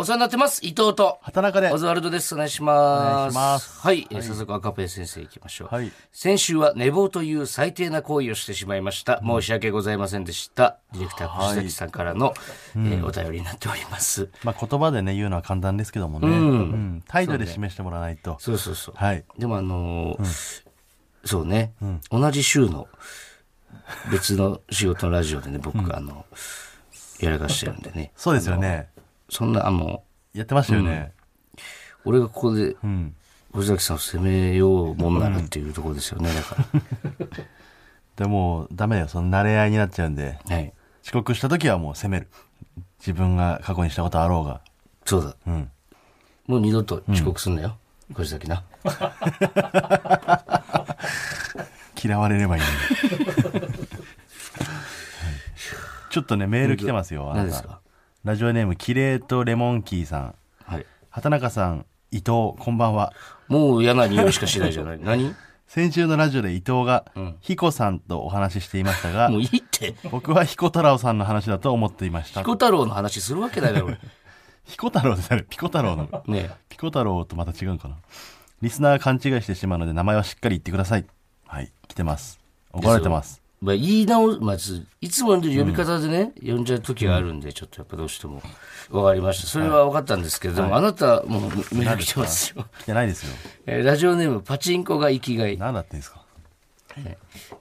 お世話になってます。伊藤と。畑中でオズワルドです。お願いします。お願いしますはい。えー早速赤ペン先生行きましょう。はい先週は寝坊という最低な行為をしてしまいました。申し訳ございませんでした。ディレクター藤崎さんからの、えーお便りになっております。まあ、言葉でね、言うのは簡単ですけどもね。うん。態度で示してもらわないと。そうそうそう。はい。でもあのーそうね、同じ週の別の仕事のラジオでね、僕、あの、やらかしてるんでね。そうですよね。そんな、あの、やってましたよね。俺がここで、うん。藤崎さんを責めようもんならっていうところですよね、だか でも、ダメだよ。その慣れ合いになっちゃうんで、ら。はい。遅刻した時はもう責める。自分が過去にしたことあろうが。そうだ。うん。もう二度と遅刻すんなよ。藤崎な。嫌われればいいのに。はいちょっとね、メール来てますよ。あなた何ですか？ラジオネーム、キレートレモンキーさん。はい。畑中さん、伊藤、こんばんは。もう嫌な匂いしかしないじゃない？何？先週のラジオで伊藤が、彦さんとお話ししていましたがもう、いいって。僕は彦太郎さんの話だと思っていましたピ。コ太郎の話するわけないだろ、俺。彦太郎って誰ピコ太郎の？ねピコ太郎とまた違うかな？リスナーが勘違いしてしまうので名前はしっかり言ってください。はい、来てます。怒られてます。まあ、言い直、まず、いつもの呼び方でね、呼んじゃう時があるんで、ちょっとやっぱどうしても。わかりました。それは分かったんですけど、でも、あなた、もう、メール来てますよ。来てないですよ。えーラジオネーム、パチンコが生きがい。何だってんですか？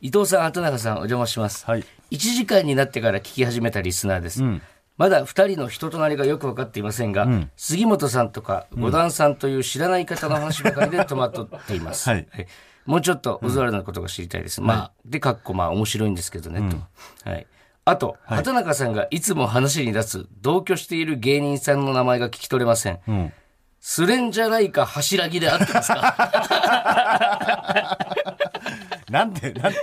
伊藤さん、畑中さん、お邪魔します。はい。1時間になってから聞き始めたリスナーです。まだ2人の人となりがよく分かっていませんが、杉本さんとか五段さんという知らない方の話ばかりで戸惑っています。はいもうちょっとオズワルドのことが知りたいです。まあ、で、かっこまあ面白いんですけどね、と。はい。あと、畑中さんがいつも話に出す同居している芸人さんの名前が聞き取れません。んスレンジャーライカ柱木で合ってますか？なんて、なんて、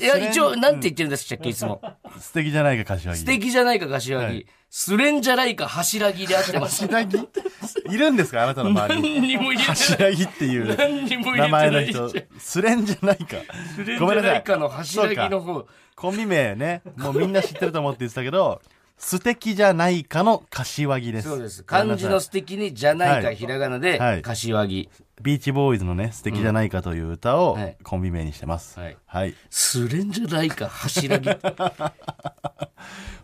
いや、一応、なんて言ってるんでしたっけ、いつも。素敵じゃないか、柏木。素敵じゃないか、柏木。スレンジャーライカ柱木で合ってます。柏木？いるんですかあなたの周りに？何にも入れてない。柏木っていう名前ないの人。スレンじゃないか。スレンジごめんなさい。ャーライカの柱木の方。コンビ名ね、もうみんな知ってると思って言ってたけど、素敵じゃないかの柏木です。そうです。漢字の素敵にじゃないか、はいひらがなで、はい柏木。ビーチボーイズのね、素敵じゃないかという歌をはいコンビ名にしてます。はいはい。スレンジャーライカ柱木。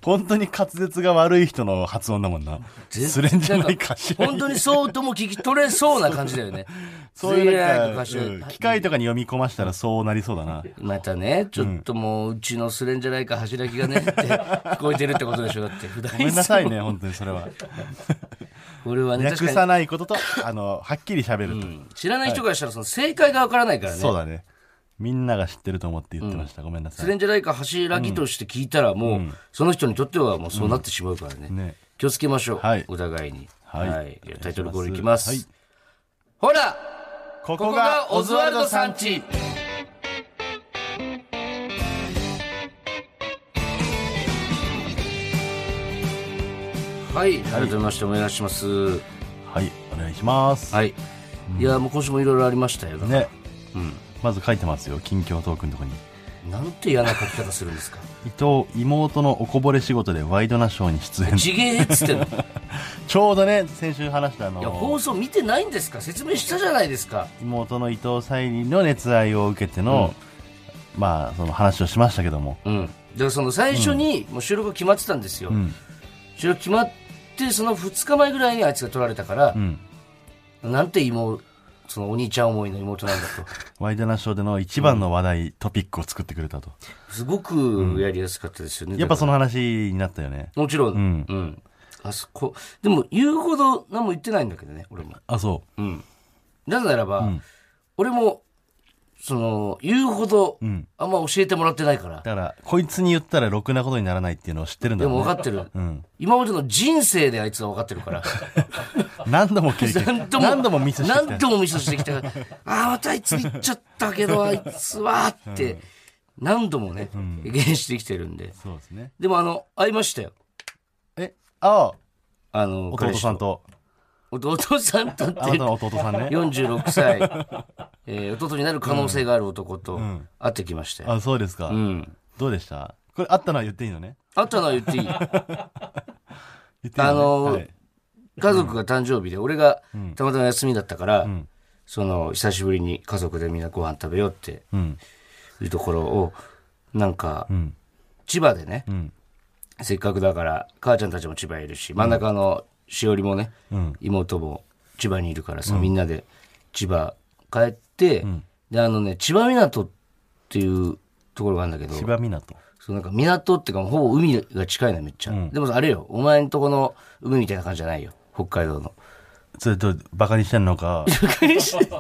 本当に滑舌が悪い人の発音だもんな。スレンじゃないか柏木。本当にそうとも聞き取れそうな感じだよね。そういうか、うん機械とかに読み込ましたらそうなりそうだな。またね、ちょっともう、うちのスレンジャーライカ柱木がね、って聞こえてるってことでしょ。だって、普段ごめんなさいね、本当にそれは。これはね、確略さかないことと、あの、はっきり喋ると。に。うん知らない人からしたら、その正解がわからないからね。そうだね。みんなが知ってると思って言ってました。ごめんなさい。スレンジャーライカ柱木として聞いたら、もう、その人にとってはもうそうなってしまうからね。ね。気をつけましょう。はいお互いに。は。はいいじゃあタイトルコールいきます。はいほらこここがオズワルドさんちはい。改めましてお願いします。はい、お願いします。はい。いや、もう今週もいろいろありましたよ。ね。まず書いてますよ、近況トークのとこに。なんて嫌な書き方するんですか？伊藤、妹のおこぼれ仕事でワイドナショーに出演。ちげえっつってんの。い ちょうどね、先週話したあや、放の、送見てないんですか？説明したじゃないですか。妹の伊藤沙莉の熱愛を受けての、まあ、その話をしましたけども。うん。だからその最初にもう収録が決まってたんですよ。うん。収録決まって、その2日前ぐらいにあいつが取られたからう、ん。なんて妹、そのお兄ちゃん思いの妹なんだと。ワイドナショーでの一番の話題、トピックを作ってくれたと。すごくやりやすかったですよね。やっぱその、の話になったよね。もちろん、ううんん。あそこ、でも言うほど何も言ってないんだけどね、俺も。あ、そうん。なぜならば、ん俺もその、言うほど、あんま教えてもらってないから。だから、こいつに言ったらろくなことにならないっていうのを知ってるんだでろうね。も分かってる。ん今までの人生であいつは分かってるから。何度も経験。何度も、何度もミスしてきた。何度もミスしてきたから。ああ、またあいつ言っちゃったけど、あいつは、って、何度もね、経験してきてるんで。そうですね。でもあの、会いましたよ。え、ああ、あの、弟さん彼と、氏と。弟さんとって弟さんね。46歳、えー弟になる可能性がある男と会ってきましたよ。あ、そうですか。うん。どうでした？これ、あったのは言っていいのね？あったのは言っていい。ね？あのーはい家族が誕生日で、俺がたまたま休みだったから、その、久しぶりに家族でみんなご飯食べようってうん。いうところを、なんか、ん千葉でね、んせっかくだから、母ちゃんたちも千葉いるし、真ん中のしおりもね、ん妹も千葉にいるからさ、みんなで千葉帰って、で、あのね、千葉港っていうところがあるんだけど、千葉港。そうなんか港っていうか、ほぼ海が近いのめっちゃ。でもあれよ、お前んとこの海みたいな感じじゃないよ。北海道の。それと、バカにしてんのか、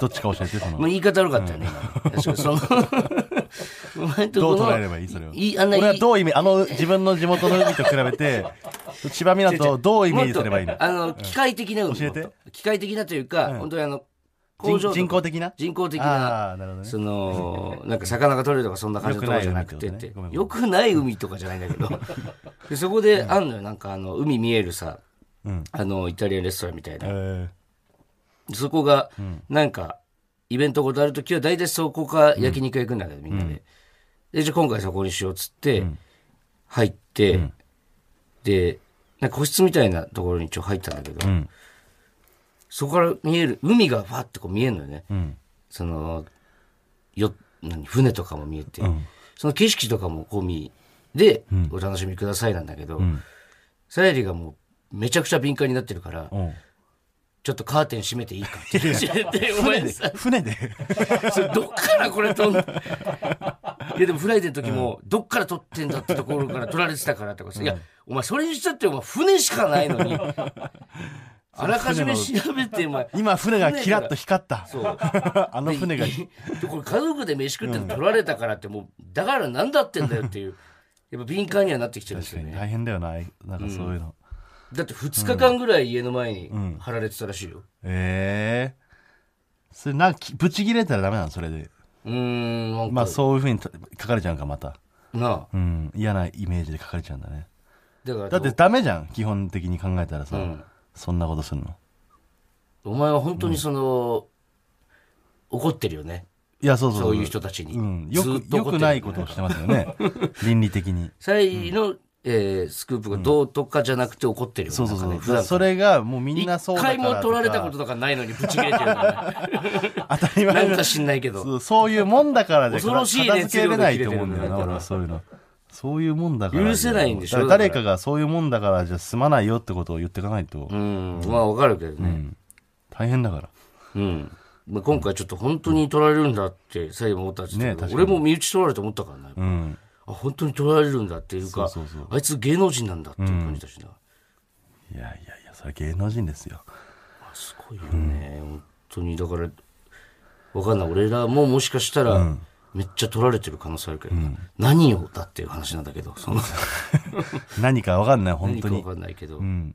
どっちか教えて、その。まあ、言い方悪かったよね、今の。確かにその、お前んとこの。どう捉えればいいそれを。いいあんないい俺はどうイメあの、自分の地元の海と比べて、千葉港をどうイメージすればいいの？あの、機械的な海。教えて。機械的なというか、本当にあの、工場人人工的な？人工的あな。その、なんか魚が取れるとかそんな感じのところじゃなくてって。よくない海とかじゃないんだけど。でそこであんのよ、なんかあの、海見えるさ、うん。あの、イタリアンレストランみたいな。えそこが、なんか、イベントごとあるときは、大体そこか焼肉屋行くんだけど、みんなで。で、じゃあ今回そこにしようっつって、入って、で、なんか個室みたいなところに一応入ったんだけど、ん。そこから見える、海がファってこう見えるのよね。その、よ、何、船とかも見えて、ん。その景色とかも込みで、お楽しみくださいなんだけど、さやりがもう、めちゃくちゃ敏感になってるから、うんちょっとカーテン閉めていいかって。言って、お前さ、船でそれどっからこれ撮んの？いやでもフライデーの時も、どっから撮ってんだってところから撮られてたからとかさ、いや、お前それにしたってお前船しかないのに、あらかじめ調べて、お前、今船がキラッと光った。そう。あの船が。でこれ家族で飯食って撮られたからってもう、だから何だってんだよっていう、やっぱ敏感にはなってきてるんですよね。大変だよな、なんかそういうの。だって2日間ぐらい家の前に貼られてたらしいよ。ええそれなんかき、ブチ切れたらダメなの？それで。うーん、なんか、まあそういうふうに書かれちゃうか、また。なあ。うん。嫌なイメージで書かれちゃうんだね。だから、だってダメじゃん、基本的に考えたらさ。んそんなことするの。お前は本当にその、怒ってるよね。いや、そうそうそういう人たちに。うん。よく、ずっと怒ってるよくないことをしてますよね。倫理的に。サイの、えースクープがどうとかじゃなくて怒ってるよね。そうそうそう。普段それがもうみんなそう一だから回も取られたこととかないのにぶち切れてるからね。当たり前のなんか知んないけど。そうそういうもんだからで恐ろしい片付けれないと思うんだよな、俺はそういうの。そういうもんだから。許せないんでしょ誰かがそういうもんだからじゃ済まないよってことを言っていかないとう、ん。まあわかるけどね。大変だから。うん。まあ、今回ちょっと本当に取られるんだって、サイも思ったんですけど、ね俺も身内取られると思ったからね。うん。あ、本当に取られるんだっていうか、あいつ芸能人なんだっていう感じだしな。いやいやいや、それ芸能人ですよ。すごいよね、本当にだからわかんない俺らももしかしたら、めっちゃ取られてる可能性あるけど、何をだっていう話なんだけどその 何かわかんない、本 何かわ当に。かんないけど、うん。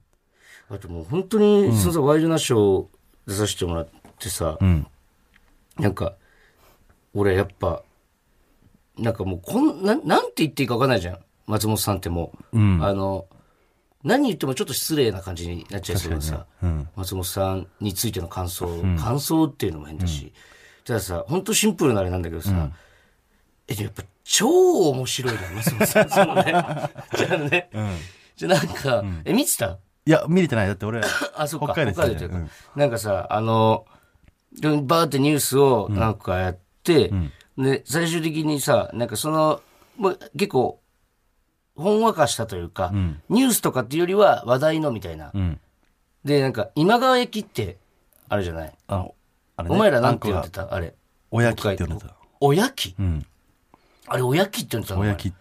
あともう本当に、そのさワイドナショー出させてもらってさ、うん。なんか俺やっぱなんかもうこんなんなんて言っていいかわかんないじゃん。松本さんってもう、うん。あの何言ってもちょっと失礼な感じになっちゃいそうでさ、うん。松本さんについての感想、感想っていうのも変だし、たださ、本当シンプルなあれなんだけどさ、え、やっぱ超面白いな、松本さん。そのね、じゃあね、じゃあなんか、え、見てた？いや、見れてない。だって俺、あ、そっか、北海道ですよ北海道ねなんかさ、あの、でバーってニュースをなんかやって、で、最終的にさ、なんかその、もう結構、ほんわかしたというか、ニュースとかっていうよりは話題のみたいな。うん。で、なんか、今川焼きって、あるじゃない？あの、あれねお前らなんて言あんたあれ。おやきって呼んでた。おやき？うん。あれ、おやきって言ってたの？おやき。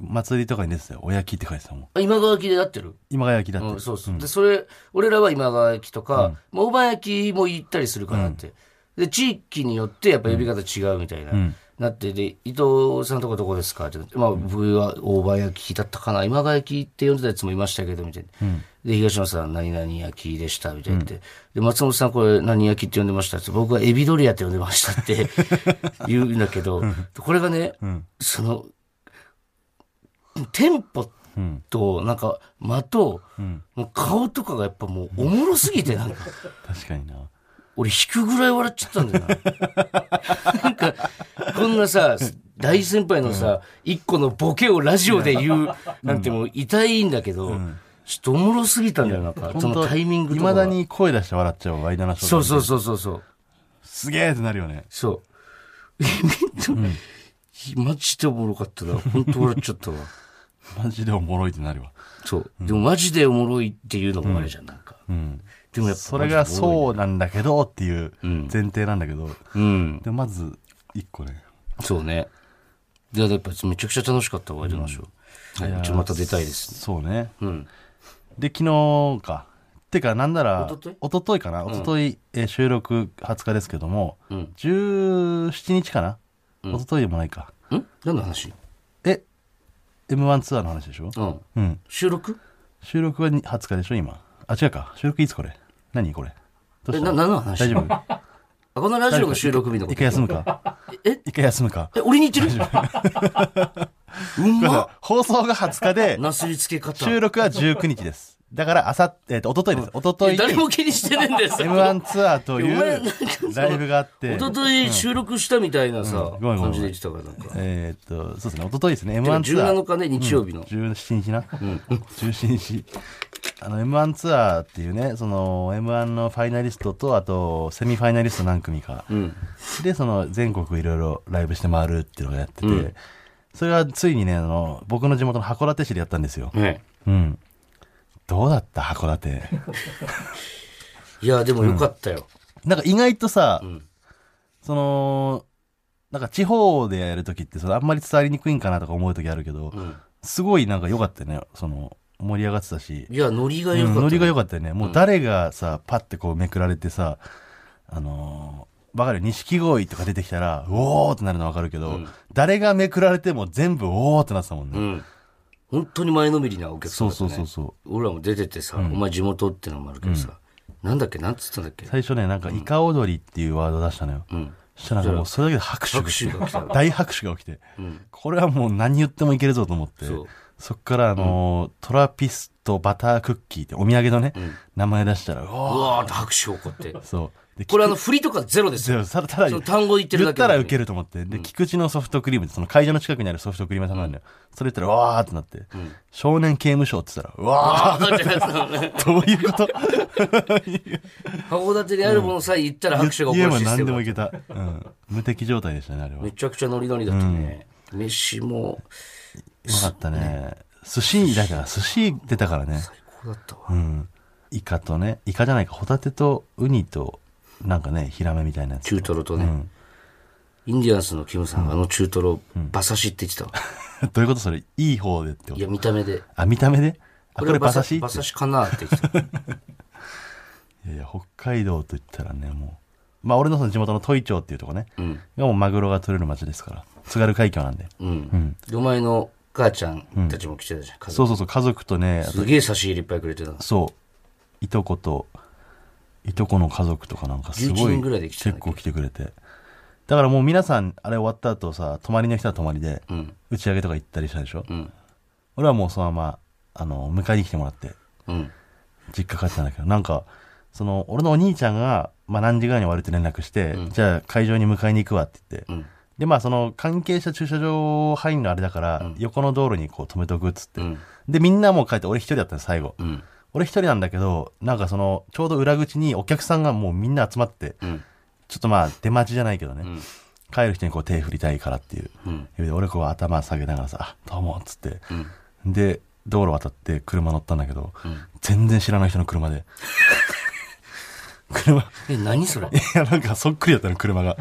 祭りとかに出てたよ。おやきって書いてたもん。あ今川焼きでやってる？今が焼きだって。うん、そうそう。で、それ、俺らは今川焼きとか、まあ、大判焼きも行ったりするかなって。で、地域によってやっぱ呼び方違うみたいな、なって、で、伊藤さんとこどこですか？って、まあ、僕は大葉焼きだったかな、今川焼きって呼んでたやつもいましたけど、みたいな。で、東野さん、何々焼きでした、みたいな、で、松本さん、これ何焼きって呼んでましたって、僕はエビドリアって呼んでましたって 言うんだけど、これがね、その、テンポと、なんか、間と、もう顔とかがやっぱもうおもろすぎて、なんか、確かにな。俺引くぐらい笑っちゃったんだよな。なんか、こんなさ、大先輩のさ、一個のボケをラジオで言うなんてもう痛いんだけど、ちょっとおもろすぎたんだよ、なんか、そのタイミングとかが。いまだに声出して笑っちゃうワイドナショー。そうそうそうそうそう。すげえってなるよね。そう。マジでおもろかったな。本当笑っちゃったわ。マジでおもろいってなるわ。そう。でもマジでおもろいっていうのもあれじゃん、なんか。うん。でもやっぱそれがそうなんだけどっていううん前提なんだけど、うん。でまず一個ね。そうね。で、やっぱめちゃくちゃ楽しかったわ、ワイドナショー。はい、ちょまた出たいですね。そうね。うん。で、昨日か。てか、なんなら、一昨日？一昨日かな一昨日、えー収録20日ですけども、うん17日かな、一昨日でもないか。ん？何の話？え、M1 ツアーの話でしょ？うん。うん。収録？収録はに20日でしょ今。あ、違うか。収録いつこれ？何これ？どうえ、した？な、何の話？大丈夫？あ、このラジオの収録日のこと？一回休むか？え？一回休むか？え、俺に言ってる？うんまっ。放送が20日で、なすりつけ方。収録は19日です。だから、あさって、えっと、一昨日です。一昨日誰にも気にしてねえんですよ。M1 ツアーというライブがあって、一昨日収録したみたいなさ、感じで言ってたから、なんか。えーっと、そうですね、一昨日ですね、M1 ツアー。17日ね、日曜日の。17日な。17日。あの、M1 ツアーっていうね、その、M1 のファイナリストと、あと、セミファイナリスト何組か。うん。で、その、全国いろいろライブして回るっていうのをやってて、それがついにね、あの、僕の地元の函館市でやったんですよ。ねうん。どうだった？函館。いや、でもよかったよ。なんか意外とさ、んその、なんか地方でやるときってそのあんまり伝わりにくいんかなとか思うときあるけど、んすごいなんか良かったよね。その、盛り上がってたし。いや、ノリがよかった。うんノリが良かったよね。もう誰がさ、パッてこうめくられてさ、あのー、わかる？錦鯉とか出てきたら、うおーってなるのわかるけど、誰がめくられても全部おーってなってたもんね。うん。本当に前のめりなお客さんだった、ね。そうそうそうそう。俺らも出ててさ、お前地元ってのもあるけどさ、なんだっけなんつったんだっけ？最初ね、なんかイカ踊りっていうワード出したのよ。うん。そしたらもうそれだけで拍手が来て拍手が来た。大拍手が起きて、ん。これはもう何言ってもいけるぞと思って。そっからあのートラピストバタークッキーってお土産のね、名前出したらううわわーって拍手起こって。ーそう。でこれあの、振りとかゼロですよ。ただただ単語言ってるだけ言ったらウケると思って。で、菊池のソフトクリームその会場の近くにあるソフトクリーム屋さんなんだよ、それ言ったらうわーってなって、少年刑務所って言ったらうわあーって どういうこと？函館にあるものさえ言ったら拍手が起こるシステム何でもいけた、うん、無敵状態でしたねあれは。めちゃくちゃノリノリだったね。飯もうまかったね。寿司だから寿司出たからね。最高だったわ。うん。イカとね、イカじゃないか、ホタテとウニと、なんかね、ヒラメみたいなやつ。中トロとね。うん。インディアンスのキムさんがあの中トロ、馬刺しって言ってたわ。どういうことそれ？いい方でってこいや、と見た目で。あ、見た目で？あ、これは馬刺し馬刺し？かなって言ってた。いやいや、北海道と言ったらね、もう。まあ、俺のその地元の戸井町っていうとこね。うん。がもうマグロが取れる町ですから。津軽海峡なんで。うん。でお前の母ちゃんたちも来てたじゃん。家族そうそうそう、家族とね、すげえ差し入れいっぱいくれてたの。そう、いとこと、いとこの家族とかなんかす11ごい人ぐらいで来てたんだっけ？結構来てくれて。だからもう皆さん、あれ終わった後さ、泊まりの人は泊まりで、うん。打ち上げとか行ったりしたでしょ、うん。俺はもうそのまま、あの、迎えに来てもらって、うん。実家帰ってたんだけど、なんか、その、俺のお兄ちゃんが、まあ何時ぐらいに終わるって連絡して、じゃあ会場に迎えに行くわって言って、うん。で、まあその、関係者駐車場入るのあれだから、横の道路にこう止めとくっつって、うん。で、みんなもう帰って、俺一人だったの、最後。うん。俺一人なんだけど、なんかその、ちょうど裏口にお客さんがもうみんな集まって、うん。ちょっとまあ出待ちじゃないけどね、ん帰る人にこう手振りたいからっていう。うん。で俺こう頭下げながらさ、あ、どうもっつって、で、道路渡って車乗ったんだけど、全然知らない人の車で。車、いえ、何それ？やなんかそっくりだったの、車が。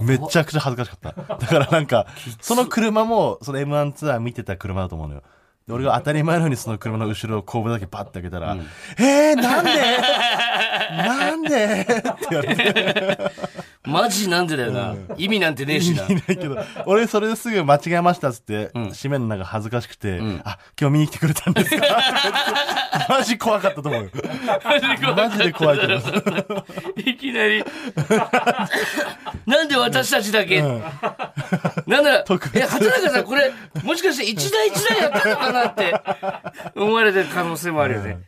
めちゃくちゃ恥ずかしかった。だからなんか、その車も、その M1 ツアー見てた車だと思うのよ。で俺が当たり前のようにその車の後ろを後部だけパッて開けたら、えー、なんで？なんで？って言われて。マジなんでだよな。意味なんてねえしな。いないけど、俺それですぐ間違えましたっつって、締めるのが恥ずかしくて、あ、今日見に来てくれたんですか？マジ怖かったと思うよ。マジで怖いと思う。いきなり。なんで私たちだけ、なんなら、え、畑中さんこれ、もしかして一台一台やったのかなって思われてる可能性もあるよね。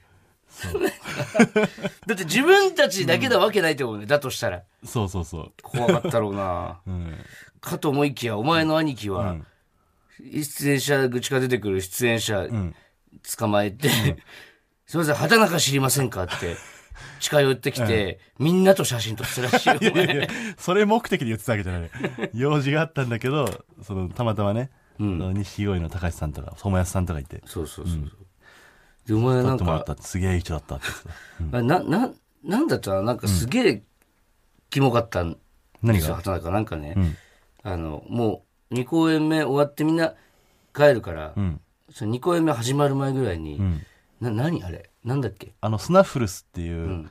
だって自分たちだけなわけないってことね。だとしたら。そうそうそう。怖かったろうな。うん。かと思いきや、お前の兄貴は、出演者口から出てくる出演者、捕まえて、すいません、畑中知りませんかって、近寄ってきて、みんなと写真撮ってたらしいよ。お前それ目的で言ってたわけじゃない。用事があったんだけど、その、たまたまね、その西洋の高橋さんとか、友安さんとかいて、そうそうそうそう。で、お前なんかすげえいい人だったって。言ってた。あな、な、なんだったら、なんかすげえ、キモかったんですよ、何が？畑中。なんかね、ん。あの、もう、2公演目終わってみんな帰るから、ん。その2公演目始まる前ぐらいに、ん。な、何あれ？なんだっけ？あの、スナッフルスっていう、ん。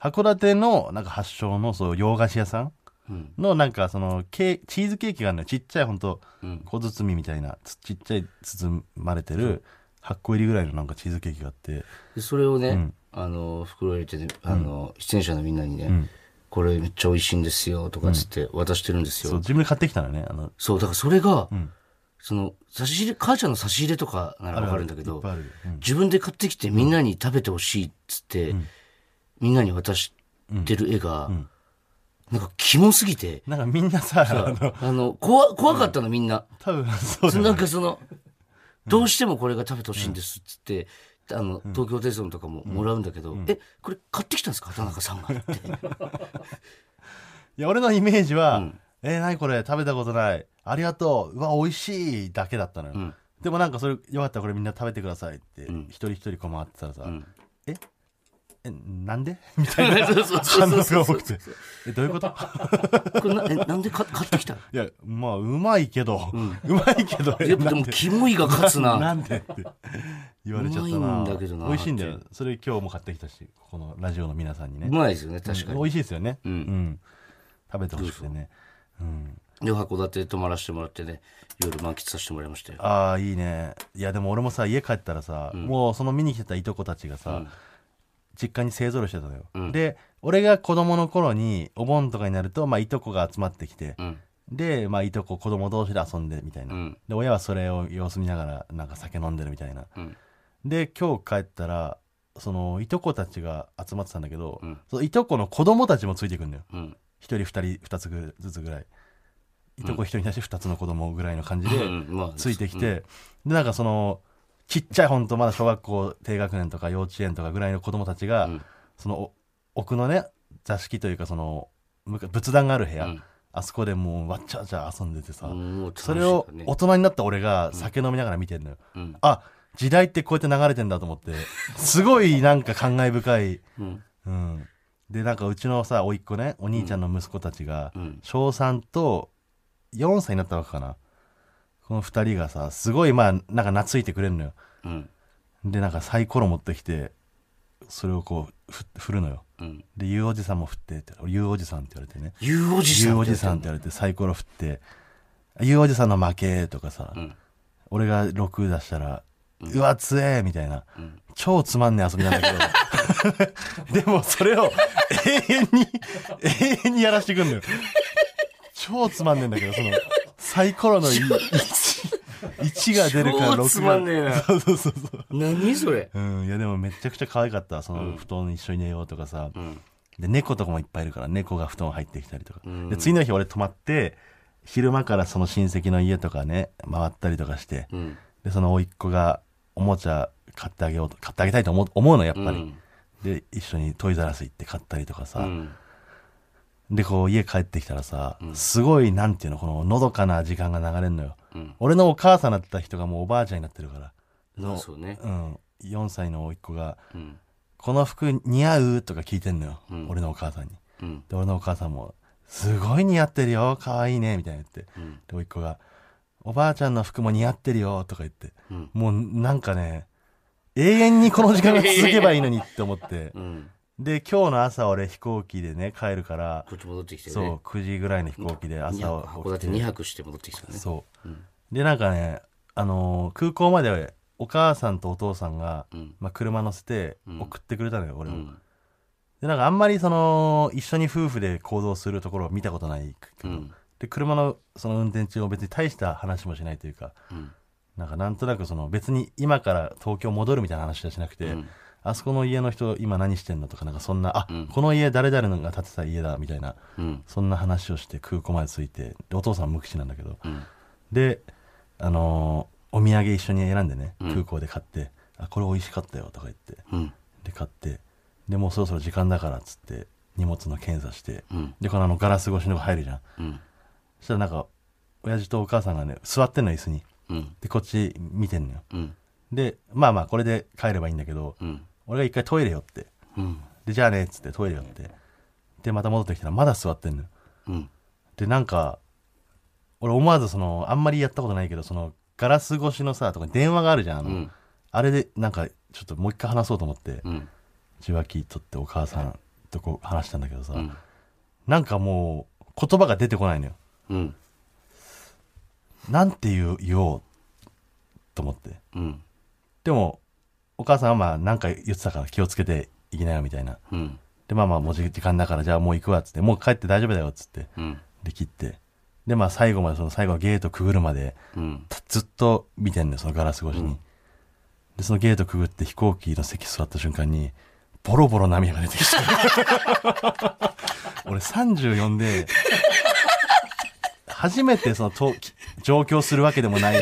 函館のなんか発祥のそう洋菓子屋さんうん。のなんかそのケーチーズケーキがあるのよ。ちっちゃいほんとうん。小包みみたいなつちっちゃい包まれてる8個入りぐらいのなんかチーズケーキがあって。でそれをね、ん。あの、袋入れてね、あの、出演者のみんなにね、ん。これめっちゃ美味しいんですよ、とかつって渡してるんですよ。そう自分で買ってきたのねあの。そう、だからそれが、ん。その、差し入れ、母ちゃんの差し入れとかならわかるんだけど自分で買ってきてみんなに食べてほしいっつって、みんなに渡してる絵が、なんかキモすぎて、なんかみんなさあの。あの、怖、怖かったのみんな。多分そうね。なんかその、どうしてもこれが食べてほしいんですっつって、あの、東京鉄道とかももらうんだけど、え、これ買ってきたんですか？畑中さんがって。いや俺のイメージは、えー、何これ食べたことない。ありがとう。うわ美味しい。だけだったのよ、ん。でもなんかそれよかったらこれみんな食べてくださいって、ん。一人一人こう回ってたらさ、んええなんで？みたいな反応が多くて。えどういうこと？これなえなんでか買ってきたいやまあうまいけど、うまいけどえやっぱで？もキモいが勝つな。なんでって言われちゃったうまいなんだけどな美味しいんだよ。それ今日も買ってきたしここのラジオの皆さんにね。うまいですよね、確か美に。味しいですよね。うん。うん。食べてほしくてね。うん。で、函館泊まらせてもらってね、夜満喫させてもらいましたよ。ああいいね。いやでも俺もさ家帰ったらさ、もうその見に来てたいとこたちがさ、実家に勢ぞろいしてたのよ、で俺が子供の頃にお盆とかになると、まあ、いとこが集まってきて、うん。で、まあ、いとこ子供同士で遊んでみたいな、うん。で親はそれを様子見ながらなんか酒飲んでるみたいな。うん。で今日帰ったらそのいとこたちが集まってたんだけど、うん。そのいとこの子供たちもついてくるんだよ。うん。一人二人二つぐずつぐらい。いとこ一人に対して二つの子供ぐらいの感じで、ついてきて、でなんかそのちっちゃい本当まだ小学校低学年とか幼稚園とかぐらいの子供たちが、うん。そのお奥のね座敷というかその仏壇がある部屋、うん。あそこでもうわっちゃわちゃ遊んでてさ、それを大人になった俺が酒飲みながら見てんのよ、うん。あ時代ってこうやって流れてんだと思って。すごいなんか感慨深い、うん。うん、でなんかうちのさ甥っ子ねお兄ちゃんの息子たちが、うん。小3と4歳になったわけかなこの2人がさすごいまあなんか懐いてくれるのようん。でなんかサイコロ持ってきてそれをこうふ振るのようん。でゆうおじさんも振ってって俺ゆうおじさんって言われてねゆうおじさん。ゆうおじさんって言われてサイコロ振ってゆうおじさんの負けとかさ、うん。俺が6出したら、うわ強えみたいな、ん超つまんねえ遊びなんだけど でもそれを永遠に永遠にやらしてくんのよ超つまんねえんだけどそのサイコロの 1, 1 が出るから6が超つまんねえなそうそうそうそう何それ？うんいやでもめちゃくちゃ可愛かったその布団一緒に寝ようとかさ、うん。で猫とかもいっぱいいるから猫が布団入ってきたりとか、んで次の日俺泊まって昼間からその親戚の家とかね回ったりとかして、うん。でその甥っ子がおもちゃ買ってあげようと買ってあげたいと思う思うのやっぱり、うん。で一緒にトイザらス行って買ったりとかさ、うん。でこう家帰ってきたらさ、すごいなんていうのこののどかな時間が流れるのよ、うん俺のお母さんだった人がもうおばあちゃんになってるからまあそうね。うん4歳の甥っ子がうん。「この服似合う?」とか聞いてんのよ、うん俺のお母さんにうん。で俺のお母さんも「すごい似合ってるよ可愛いね」みたいな言ってうん。で甥っ子が「おばあちゃんの服も似合ってるよ」とか言ってうん。もうなんかね永遠にこの時間が続けばいいのにって思ってうん。で今日の朝俺飛行機でね帰るからこっち戻ってきてね。そう9時ぐらいの飛行機で朝二泊函館起きて2泊して戻ってきたね。そう、でなんかねあのー空港までお母さんとお父さんが、うんまあ、車乗せて送ってくれたのよ、俺を、うん。でなんかあんまりその一緒に夫婦で行動するところを見たことないけど、うん。で車のその運転中を別に大した話もしないというかうん。なんかなんとなくその別に今から東京戻るみたいな話はしなくて、うんあそこの家の人今何してんのとかなんかそんなあ、うんこの家誰々が建てた家だみたいなうん。そんな話をして空港まで着いてでお父さん無口なんだけどうん。であのーお土産一緒に選んでねうん空港で買って、あこれ美味しかったよとか言ってうん。で買ってでもうそろそろ時間だからっつって荷物の検査して、うん。でこのあのガラス越しのが入るじゃんうん。そしたらなんか親父とお母さんがね座ってんの椅子にうん。でこっち見てんのようん。でまあまあこれで帰ればいいんだけどうん。俺が一回トイレ寄ってうん。でじゃあねっつってトイレ寄ってでまた戻ってきたらまだ座ってんのようん。でなんか俺思わずそのあんまりやったことないけどそのガラス越しのさとかに電話があるじゃんあの、うん。あれでなんかちょっともう一回話そうと思ってうん。受話器取ってお母さんとこう話したんだけどさ、うん。なんかもう言葉が出てこないのようん。なんて言う言おうと思ってうん。でもお母さんはまあなんか言ってたから気をつけていきなよみたいなうん。でまあまあもう時間だからじゃあもう行くわっつってもう帰って大丈夫だよっつってうん。で切ってでまあ最後までその最後のゲートくぐるまでうん。ずっと見てんのよそのガラス越しに、うんでそのゲートくぐって飛行機の席座った瞬間にボロボロ涙が出てきた 俺34で初めてそのと上京するわけでもない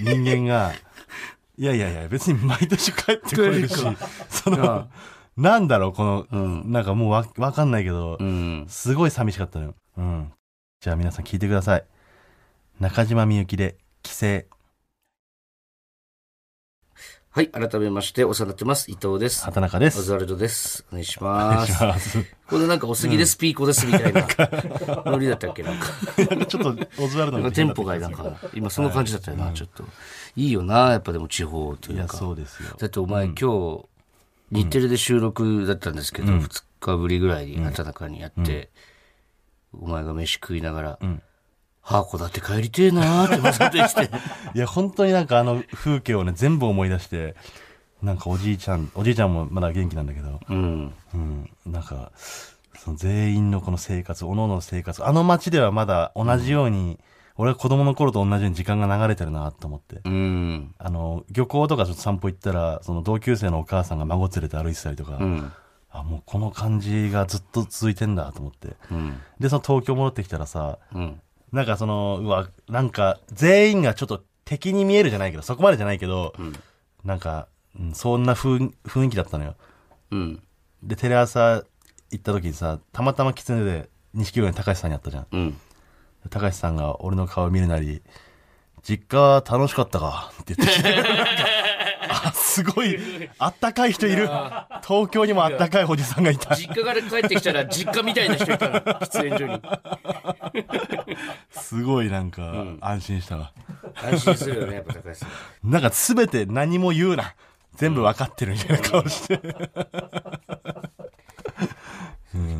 人間が いやいやいや別に毎年帰ってこれるしそのなんだろうこの、うんなんかもうわわかんないけど、うん。すごい寂しかったのよ。うん。じゃあ皆さん聞いてください。中島みゆきで、帰省。はい。改めまして、お世話になってます。伊藤です。畑中です。オズワルドです。お願いしおます。ます。これなんかおすぎです、ピーコですみたいなノリだったっけなんか。なんかちょっと、オズワルドのテンポがなんか、今その感じだったよな、ちょっと。いいよな、やっぱでも地方というか。そうですよ。だってお前、今日、日テレで収録だったんですけど、二日ぶりぐらいに畑中にやって、お前が飯食いながら、ん函館帰りてえなーってまずっと言ってて。いや、本当になんかあの風景をね、全部思い出して、なんかおじいちゃん、おじいちゃんもまだ元気なんだけど、うん。うん、なんか、その全員のこの生活、おのおのの生活、あの街ではまだ同じように、俺は子供の頃と同じように時間が流れてるなと思って。うん。あの、漁港とかちょっと散歩行ったら、その同級生のお母さんが孫連れて歩いてたりとか、うん。あ、もうこの感じがずっと続いてんだと思って。うん。で、その東京戻ってきたらさ、うん。なんかその、うわ、なんか全員がちょっと敵に見えるじゃないけど、そこまでじゃないけど、んなんか、うんそんな雰雰囲気だったのよ。うん。で、テレ朝行った時にさ、たまたま狐で錦鯉の高橋さんに会ったじゃん。うん。高橋さんが俺の顔を見るなり、実家楽しかったかって言ってきて。あ、すごい、あったかい人いる。東京にもあったかいおじさんがいた。実家から帰ってきたら実家みたいな人いたの、喫煙所に。すごいなんか、安心したわ。安心するよね、やっぱ高橋さん。なんか全て何も言うな。全部分かってるみたいな顔して。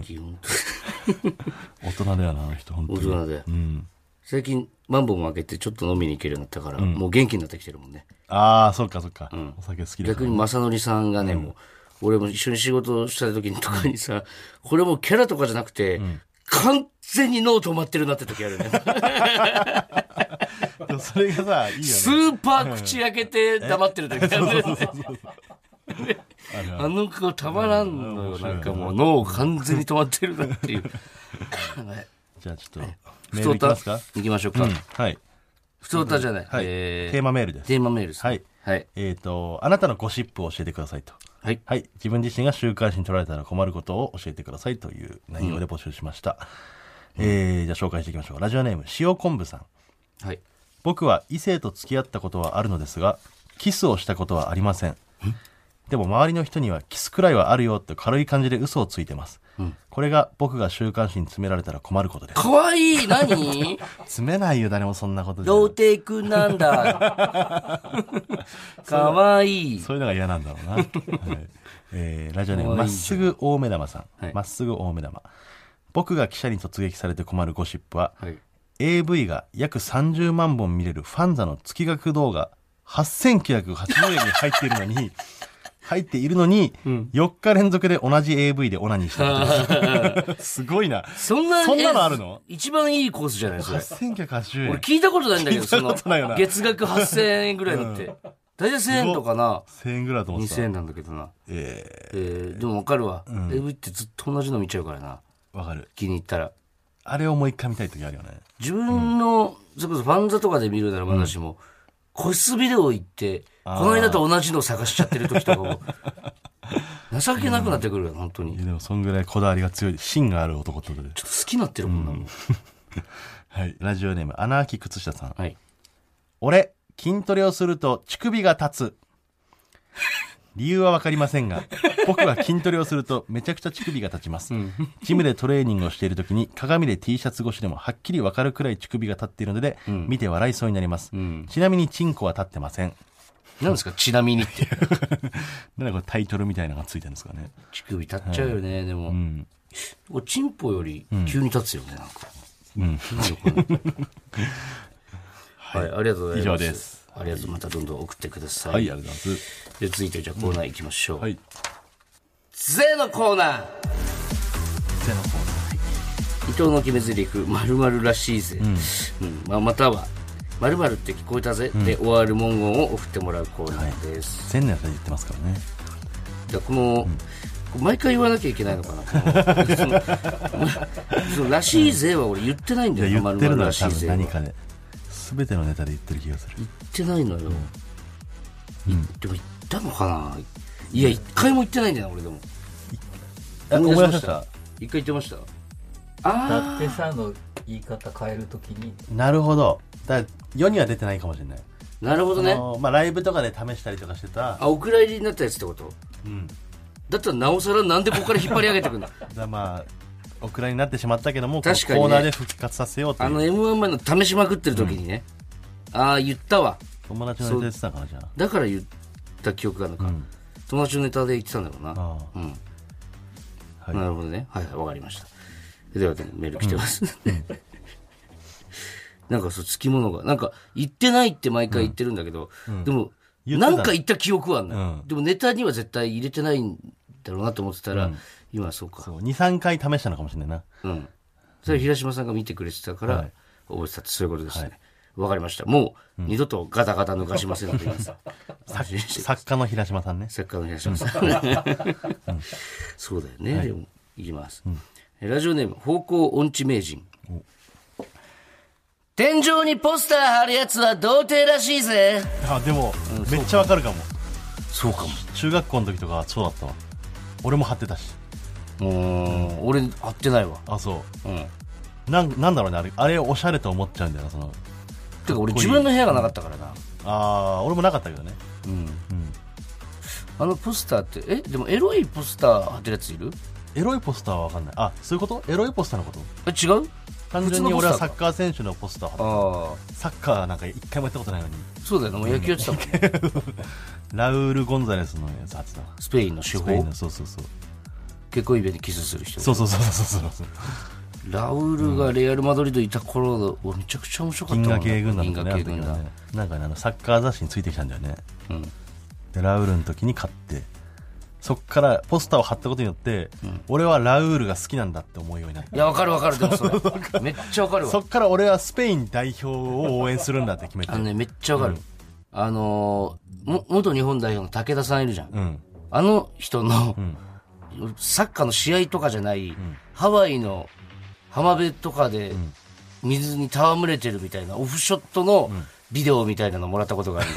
基本 大人だよな、あの人、本当に。大人で。うん。最近、マンボウも開けてちょっと飲みに行けるようになったから、もう元気になってきてるもんね。ああ、そっかそっか。お酒好きだから。逆に正則さんがね、もう、俺も一緒に仕事をした時にとかにさ、これもうキャラとかじゃなくて、完全に脳止まってるなって時あるね。でもそれがさ、いいよね。スーパー口開けて黙ってる時あるね。あるあるあの子たまらんのよ。なんかもう脳完全に止まってるなっていう。じゃあちょっと、メ普ールいき通ますか？行きましょうか。うん。はい。普通歌じゃない。はい。えーテーマメールです。テーマメールですね。はい。はい。えっ、と、あなたのゴシップを教えてくださいと。はい。はい。自分自身が週刊誌に取られたら困ることを教えてくださいという内容で募集しました。えー、じゃあ紹介していきましょう。ラジオネーム、塩昆布さん。はい。僕は異性と付き合ったことはあるのですが、キスをしたことはありません。でも周りの人にはキスくらいはあるよって軽い感じで嘘をついてます。ここれが僕が週刊誌に詰められたら困ることです。かわいい何？詰めないよ、誰もそんなことで。童貞くんなんだ。かわいい。そういうのが嫌なんだろうな。はいえーラジオネーム、まっすぐ大目玉さはいん。ま、っすぐ大目玉。僕が記者に突撃されて困るゴシップは、はい。AV が約30万本見れるファンザの月額動画8980円に入っているのに、入っているのに、4日連続で同じ AV でオナニーしたことです。すごいな。そんな、そんなのあるの？え一番いいコースじゃないそれ。8980円。俺聞いたことないんだけど、その月額8000円ぐらいのって。大体1000円とかな。1000円ぐらいだと思ってた。2000円なんだけどな。ええー、でもわかるわ。AV ってずっと同じの見ちゃうからな。ーわかる。気に入ったら。あれをもう一回見たい時あるよね。自分の、それこそファンザとかで見るならまだしも、個室ビデオ行って、この間と同じの探しちゃってる時とかも、情けなくなってくるよ、本当に。でもそんぐらいこだわりが強い、芯がある男ってことで。と好きになってるもんな、もう はい。ラジオネーム、穴あき靴下さん。はい。俺、筋トレをすると乳首が立つ。理由はわかりませんが、僕は筋トレをするとめちゃくちゃ乳首が立ちます。ジムでトレーニングをしている時に鏡で T シャツ越しでもはっきりわかるくらい乳首が立っているので、見て笑いそうになります。ちなみにチンコは立ってません。何ですか？ちなみにって。なんだこれタイトルみたいなのがついてるんですかね。乳首立っちゃうよね、でも。これチンポより急に立つよね、なんか。うん。はい、ありがとうございます。以上です。ありがとう。またどんどん送ってください。はい、ありがとうございます。で、続いてじゃあコーナー行きましょう。はい。ゼのコーナーせーのコーナ伊藤の決め台詞まるまるらしいぜ、うんまあ、またはまるまるって聞こえたぜ、で終わる文言を送ってもらうコーナーです、ー。千年やったら言ってますからね。じゃあこの、毎回言わなきゃいけないのかな そのらしいぜは俺言ってないんだよな、言ってるのらしいぜ何かで。すべてのネタで言ってる気がする。ってないのよ、いでも言ったのかな。いや一回も言ってないんだよな俺でも。あ思い出しました。一回言ってました。あだってさの言い方変えるときに。なるほど。だ世には出てないかもしれない。あなるほどね。あのまあ、ライブとかで試したりとかしてた。あお蔵入りになったやつってこと？うん。だったらなおさらなんでここから引っ張り上げてくんだ？だまあ、お蔵になってしまったけども、確かにね。コーナーで復活させようという。あの M1 前の試しまくってる時にね、ああ言ったわ。友達のネタ言ってたからじゃあ。だから言った記憶があるのか、友達のネタで言ってたんだろうな。あうん、はい。なるほどね。はいはいわかりました。では、ね、メール来てます、なんかそうつきものが。なんか言ってないって毎回言ってるんだけど、でも言ってた。なんか言った記憶はあんのよ、うん。でもネタには絶対入れてないんだろうなと思ってたら、今はそうかそう、2、3回試したのかもしれないな。うん。それ平島さんが見てくれてたから、はい覚えてたってそういうことですね。わ、かりました。もう、二度とガタガタ抜かしませんので、作家の平島さんね。作家の平島さん。そうだよね。でも、いきます。えラジオネーム、方向音痴名人。天井にポスター貼るやつは童貞らしいぜ。あ、でも、めっちゃわかるかも。そうかも。中学校の時とかはそうだったわ。俺も貼ってたし。もう、俺、貼ってないわ。あ、そうん。う。なん、なんだろうね、あれ、あれおしゃれと思っちゃうんだよな、その。てか、俺自分の部屋がなかったからな。あー、俺もなかったけどね。うん。あのポスターって、え、でもエロいポスター貼ってるやついる？エロいポスターはわかんない。あ、そういうこと？エロいポスターのこと？え、違う？単純に俺はサ普ッカー選手のポスター貼ってサッカーなんか一回もやったことないのに。そうだよね、もう野球やってたもんね。ラウール・ゴンザレスのやつ貼ってたわ。スペインの手法？スペインの、そうそうそう。結婚イベントでキスする人。そうそうそうそうそうそう。ラウールがレアル・マドリードいた頃、うわめちゃくちゃ面白かった銀河系軍団ね、河系軍団。なんかね、あの、サッカー雑誌についてきたんだよね。うん。で、ラウールの時に買って、そっからポスターを貼ったことによって、俺はラウールが好きなんだって思うようになって。いや、わかるわかる、でもそれ。めっちゃわかるわ。そっから俺はスペイン代表を応援するんだって決めて。あのね、めっちゃわかる。あのー、も元日本代表の武田さんいるじゃん。うん。あの人の、サッカーの試合とかじゃない、ハワイの浜辺とかで水に戯れてるみたいなオフショットのビデオみたいなのもらったことがある